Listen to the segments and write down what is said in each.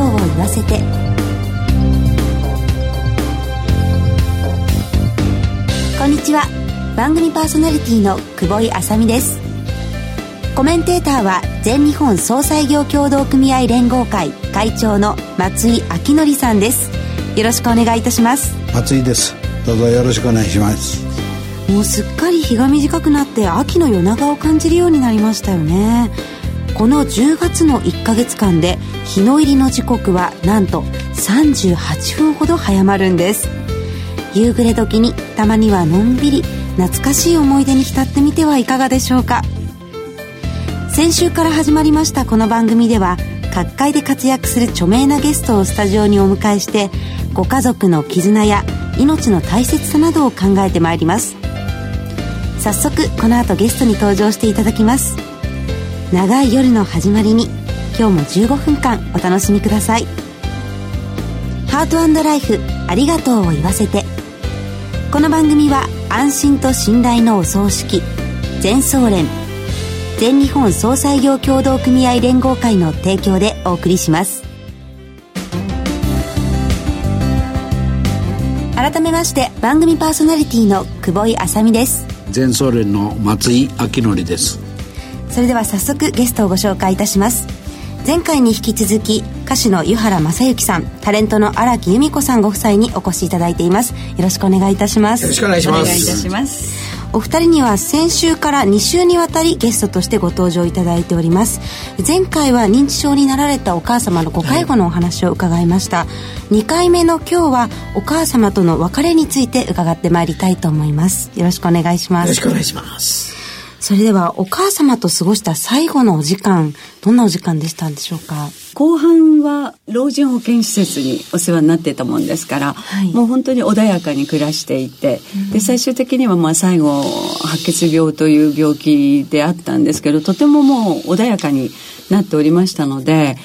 とうを言わせて。こんにちは。番組パーソナリティの久保井あさみです。コメンテーターは全日本総裁業協同組合連合会会長の松井明則さんです。よろしくお願いいたします。松井です。どうぞよろしくお願いします。もうすっかり日が短くなって秋の夜長を感じるようになりましたよねこの10月の1ヶ月間で日の入りの時刻はなんと38分ほど早まるんです。夕暮れ時にたまにはのんびり懐かしい思い出に浸ってみてはいかがでしょうか。先週から始まりましたこの番組では各界で活躍する著名なゲストをスタジオにお迎えしてご家族の絆や命の大切さなどを考えてまいります。早速この後ゲストに登場していただきます。長い夜の始まりに。今日も15分間お楽しみください。ハートライフありがとうを言わせて。この番組は安心と信頼のお葬式全総連全日本総裁業協同組合連合会の提供でお送りします。改めまして番組パーソナリティの久保井あさみです。全総連の松井明則です。それでは早速ゲストをご紹介いたします。前回に引き続き歌手の湯原正幸さんタレントの荒木由美子さんご夫妻にお越しいただいています。よろしくお願いいたします。よろしくお願いします。お願いいたします。お二人には先週から2週にわたりゲストとしてご登場いただいております。前回は認知症になられたお母様のご介護のお話を伺いました、はい、2回目の今日はお母様との別れについて伺ってまいりたいと思います。よろしくお願いします。よろしくお願いしますそれではお母様と過ごした最後のお時間どんなお時間でしたんでしょうか？後半は老人保健施設にお世話になってたもんですから、はい、もう本当に穏やかに暮らしていて、うん、で最終的にはまあ最後白血病という病気であったんですけどとてももう穏やかになっておりましたので、はい、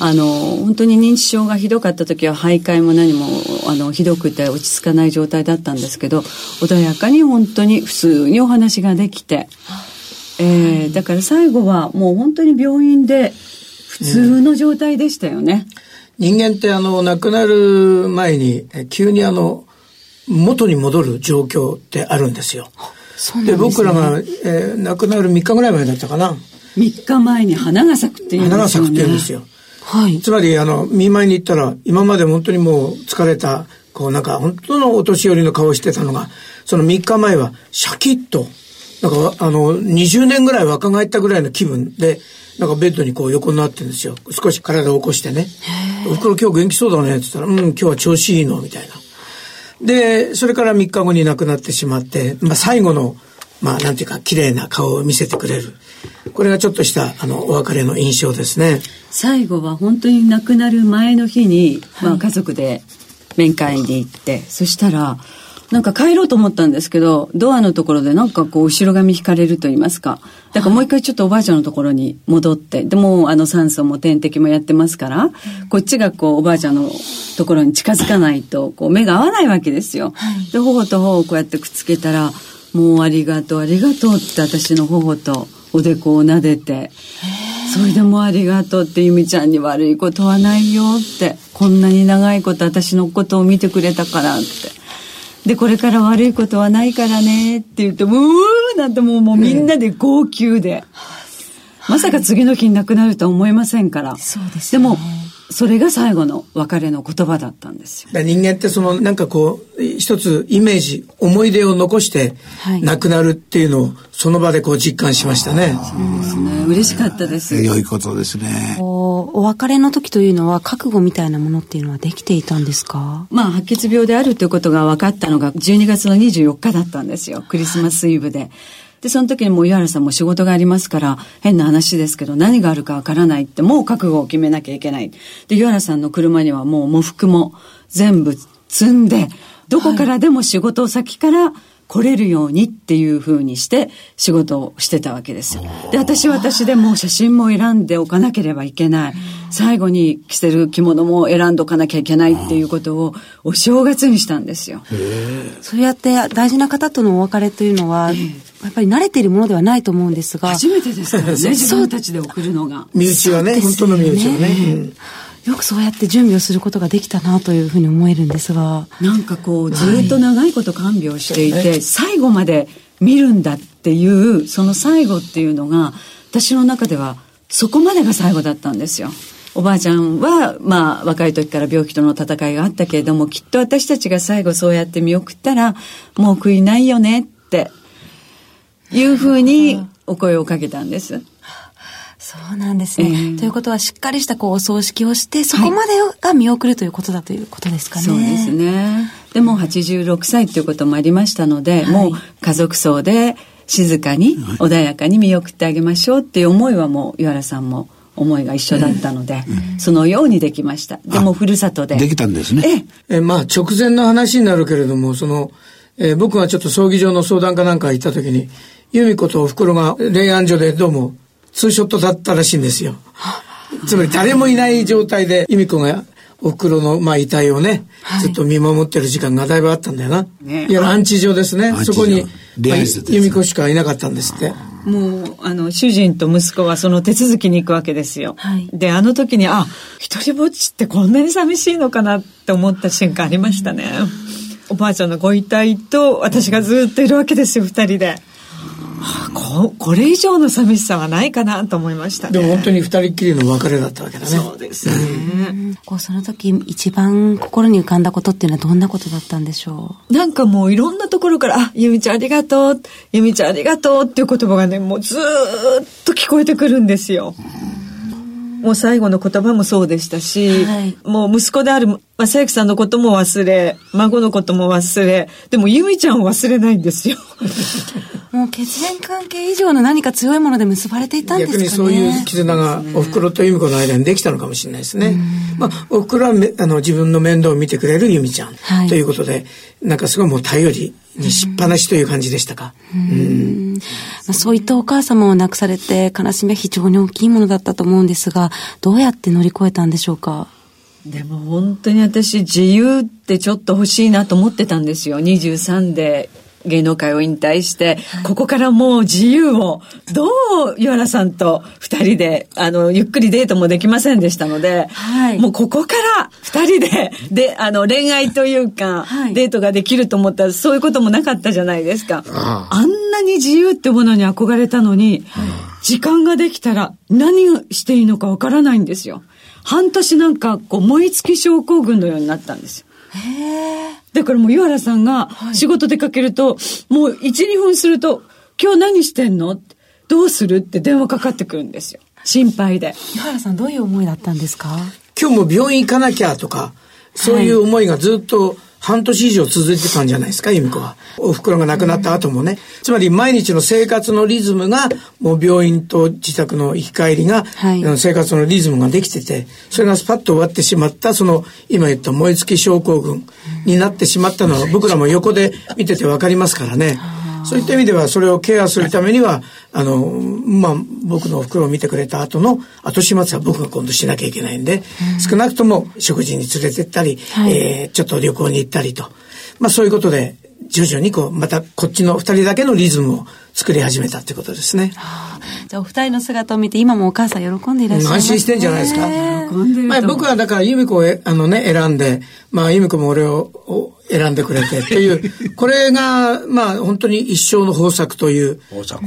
あの本当に認知症がひどかった時は徘徊も何もあのひどくて落ち着かない状態だったんですけど穏やかに本当に普通にお話ができて。えー、だから最後はもう本当に病院で普通の状態でしたよね。うん、人間ってあの亡くなる前に急にあの元に戻る状況ってあるんですよ。で、ね、僕らが、えー、亡くなる3日ぐらい前だったかな。3日前に花が咲くっていうんですよ、ね、花が咲くって言うんですよ。はい。つまりあの見舞いに行ったら今まで本当にもう疲れたこうなんか本当のお年寄りの顔をしてたのがその3日前はシャキッとなんか、あの、20年ぐらい若返ったぐらいの気分で、なんかベッドにこう横になってるんですよ。少し体を起こしてね。お袋今日元気そうだねって言ったら、うん、今日は調子いいのみたいな。で、それから3日後に亡くなってしまって、まあ最後の、まあなんていうか、綺麗な顔を見せてくれる。これがちょっとした、あの、お別れの印象ですね。最後は本当に亡くなる前の日に、まあ家族で面会に行って、そしたら、なんか帰ろうと思ったんですけど、ドアのところでなんかこう後ろ髪引かれると言いますか。だからもう一回ちょっとおばあちゃんのところに戻って、でもあの酸素も点滴もやってますから、こっちがこうおばあちゃんのところに近づかないと、こう目が合わないわけですよ。で、頬と頬をこうやってくっつけたら、もうありがとうありがとうって私の頬とおでこを撫でて、それでもありがとうって由美ちゃんに悪いことはないよって、こんなに長いこと私のことを見てくれたからって。で、これから悪いことはないからねって言って、うーなんてもうもうみんなで号泣で。まさか次の日に亡くなるとは思いませんから。そうです、ね、でも、それが最後の別れの言葉だったんですよ。人間ってそのなんかこう一つイメージ思い出を残して亡くなるっていうのをその場でこう実感しましたね。そうですね。嬉しかったです。良いことですね。お別れの時というのは覚悟みたいなものっていうのはできていたんですか？まあ白血病であるということが分かったのが12月の24日だったんですよ。クリスマスイブで。で、その時にもう岩原さんも仕事がありますから、変な話ですけど、何があるかわからないって、もう覚悟を決めなきゃいけない。で、岩原さんの車にはもう喪服も全部積んで、どこからでも仕事先から来れるようにっていうふうにして仕事をしてたわけですよ。で、私は私でもう写真も選んでおかなければいけない。最後に着せる着物も選んでおかなきゃいけないっていうことをお正月にしたんですよ。そうやって大事な方とのお別れというのは、やっぱり慣れているものではないと思うんですが。初めてですからね、自分たちで送るのが。身内はね、本当の身内はね。よくそうやって準備をすることができたなというふうに思えるんですが。なんかこう、ずっと長いこと看病していて、最後まで見るんだっていう、その最後っていうのが、私の中では、そこまでが最後だったんですよ。おばあちゃんは、まあ、若い時から病気との戦いがあったけれども、きっと私たちが最後そうやって見送ったら、もう悔いないよねっていうふうにお声をかけたんです。そうなんですね、えー、ということはしっかりしたこうお葬式をしてそこまでが見送るということだということですかね。そうですね。でも86歳ということもありましたので、はい、もう家族葬で静かに穏やかに見送ってあげましょうっていう思いはもう岩原さんも思いが一緒だったので、うん、そのようにできました。でもふるさとで。できたんですね。ええ、まあ直前の話になるけれども、その、えー、僕がちょっと葬儀場の相談かなんか行った時に、由美子とお袋が霊安所でどうもツーショットだったらしいんですよ。つまり誰もいない状態で、由美子がお袋の、まあ、遺体をね、はい、ずっと見守ってる時間がだいぶあったんだよな。ね、いや、安置場ですね。そこに、まあ、由美子しかいなかったんですって。もう、あの、主人と息子はその手続きに行くわけですよ。はい、で、あの時に、あ、一人ぼっちってこんなに寂しいのかなって思った瞬間ありましたね。おばあちゃんのご遺体と私がずっといるわけですよ、二人で。はあ、ここれ以上の寂しさはないかなと思いました、ね、でも本当に二人っきりの別れだったわけだね。そうですね、こうその時一番心に浮かんだことっていうのはどんなことだったんでしょう？なんかもういろんなところから「あゆみちゃんありがとう」「ゆみちゃんありがとう」っていう言葉がねもうずっと聞こえてくるんですよ、もう最後の言葉もそうでしたし、はい、もう息子である正行さんのことも忘れ、孫のことも忘れ、でも由美ちゃんを忘れないんですよ。もう血縁関係以上の何か強いもので結ばれていたんですかね。逆にそういう絆がお袋と由美子の間にできたのかもしれないですね。まあ、お袋はあの自分の面倒を見てくれる由美ちゃん、はい、ということで、なんかすごいもう頼りにしっぱなしという感じでしたか？うん、まあ、そういったお母様を亡くされて悲しみは非常に大きいものだったと思うんですが、どうやって乗り越えたんでしょうか？でも本当に私自由ってちょっと欲しいなと思ってたんですよ。23で芸能界を引退して、はい、ここからもう自由を、どう岩原さんと二人で、あの、ゆっくりデートもできませんでしたので、はい、もうここから二人で、で、あの、恋愛というか、はい、デートができると思ったら、そういうこともなかったじゃないですか。ああんなに自由ってものに憧れたのに、時間ができたら何をしていいのかわからないんですよ。半年なんか、こう、燃え尽き症候群のようになったんですよ。へだからもう岩原さんが仕事出かけると、はい、もう1、2分すると、今日何してんの？どうする？って電話かかってくるんですよ。心配で。岩原さんどういう思いだったんですか？今日も病院行かなきゃとか、そういう思いがずっと半年以上続いてたんじゃないですか、由美子は。お袋が亡くなった後もね。つまり毎日の生活のリズムが、もう病院と自宅の行き帰りが、はい、生活のリズムができてて、それがスパッと終わってしまった、その、今言った燃え尽き症候群になってしまったのは、僕らも横で見ててわかりますからね。そういった意味ではそれをケアするためには、あの、まあ、僕のお袋を見てくれた後の後始末は僕が今度しなきゃいけないんで、うん、少なくとも食事に連れてったり、はい、えー、ちょっと旅行に行ったりと、まあそういうことで、徐々にこう、またこっちの二人だけのリズムを作り始めたってことですね。はあ、じゃあお二人の姿を見て今もお母さん喜んでいらっしゃいます、ね、安心してんじゃないですか。まあ、僕はだから由美子をあのね、選んで、まあ由美子も俺を選んでくれてという、これが、まあ本当に一生の豊作という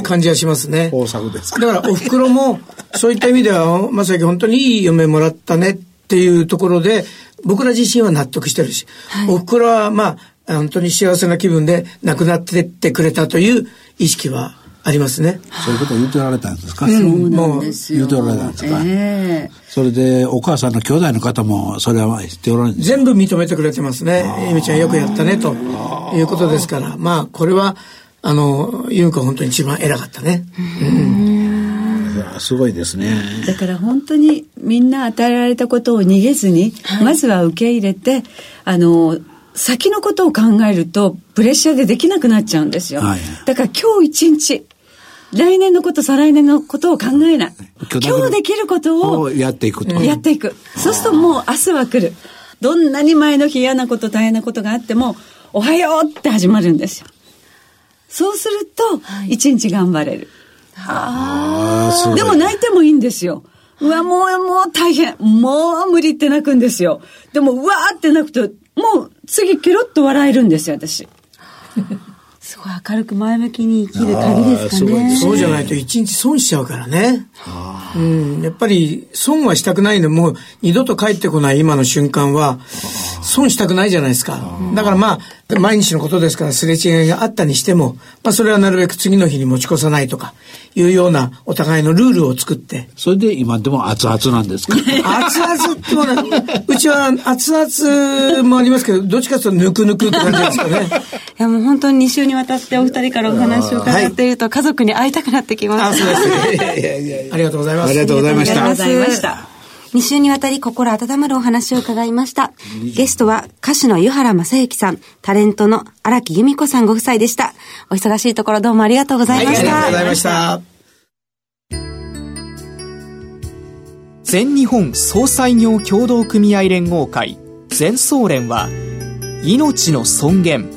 感じがしますね。豊作です。だからお袋もそういった意味では、まさき本当にいい嫁もらったねっていうところで、僕ら自身は納得してるし、はい、お袋はまあ、本当に幸せな気分で亡くなってってくれたという意識はありますね。そういうことを言っておられたんですか、うん、そうです言っておられたんですか、えー、それでお母さんの兄弟の方もそれは知っておられるんです全部認めてくれてますね。ゆみちゃんよくやったねということですから、まあこれはあの、ゆう子本当に一番偉かったね。うん。すごいですね。だから本当にみんな与えられたことを逃げずに、はい、まずは受け入れて、あの、先のことを考えるとプレッシャーでできなくなっちゃうんですよ。はい、だから今日一日、来年のこと、再来年のことを考えない。今日できることをやっていくと。やっていく。そうするともう明日は来る。どんなに前の日嫌なこと大変なことがあっても、おはようって始まるんですよ。そうすると、一日頑張れる。はあ。でも泣いてもいいんですよ。うわ、もう、もう大変。もう無理って泣くんですよ。でも、うわーって泣くと、もう次ケロッと笑えるんですよ、私。すごい明るく前向きに生きる旅ですかね。そうじゃないと一日損しちゃうからね。うん、やっぱり損はしたくないのもう二度と帰ってこない今の瞬間は損したくないじゃないですか。だからまあ毎日のことですからすれ違いがあったにしても、まあそれはなるべく次の日に持ち越さないとかいうようなお互いのルールを作って。それで今でも熱々なんですか？熱々ってもうちは熱々もありますけど、どっちかというとぬくぬくって感じですかね。いやもう本当に2週にわたってお二人からお話を伺っていると、家族に会いたくなってきます。あ、そうです ありがとうございます。ありがとうございました。ありがとうございました。2週にわたり心温まるお話を伺いました。ゲストは歌手の湯原正幸さん、タレントの荒木由美子さんご夫妻でした。お忙しいところどうもありがとうございました。はい、ありがとうございました。全日本総裁業協同組合連合会全総連は命の尊厳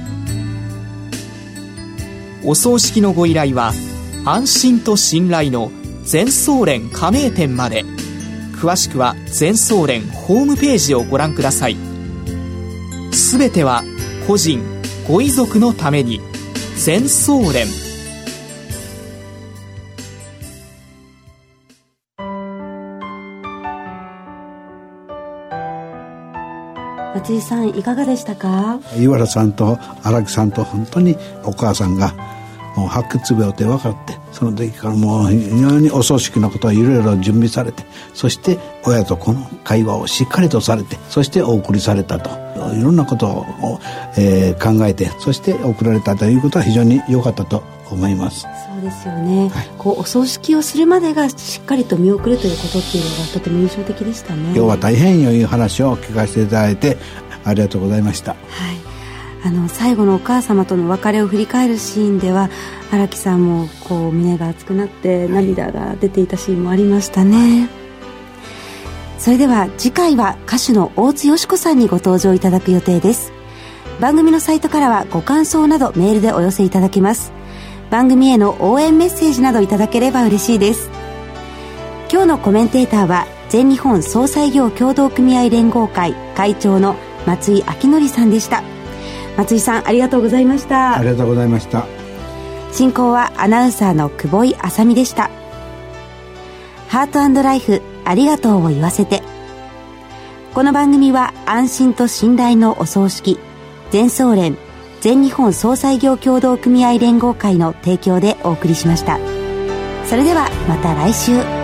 お葬式のご依頼は安心と信頼の全総連加盟店まで。詳しくは全総連ホームページをご覧ください。すべては個人ご遺族のために。全総連。松井さんいかがでしたか？岩原さんと荒木さんと本当にお母さんがもう白血病って分かってその時からもう非常にお葬式のことをいろいろ準備されてそして親と子の会話をしっかりとされてそしてお送りされたと。いろんなことを、えー、考えてそして送られたということは非常に良かったと思います。そうですよね、はい、こうお葬式をするまでがしっかりと見送るということっていうのがとても印象的でしたね。今日は大変良い話を聞かせていただいてありがとうございました、はい。あの最後のお母様との別れを振り返るシーンでは荒木さんもこう胸が熱くなって涙が出ていたシーンもありましたね。それでは次回は歌手の大津よし子さんにご登場いただく予定です。番組のサイトからはご感想などメールでお寄せいただけます番組への応援メッセージなどいただければ嬉しいです。今日のコメンテーターは全日本総裁業協同組合連合会会長の松井明則さんでした。松井さんありがとうございました。ありがとうございました。進行はアナウンサーの久保井あさみでした。ハートライフありがとうを言わせて。この番組は安心と信頼のお葬式全総連全日本総裁業協同組合連合会の提供でお送りしました。それではまた来週。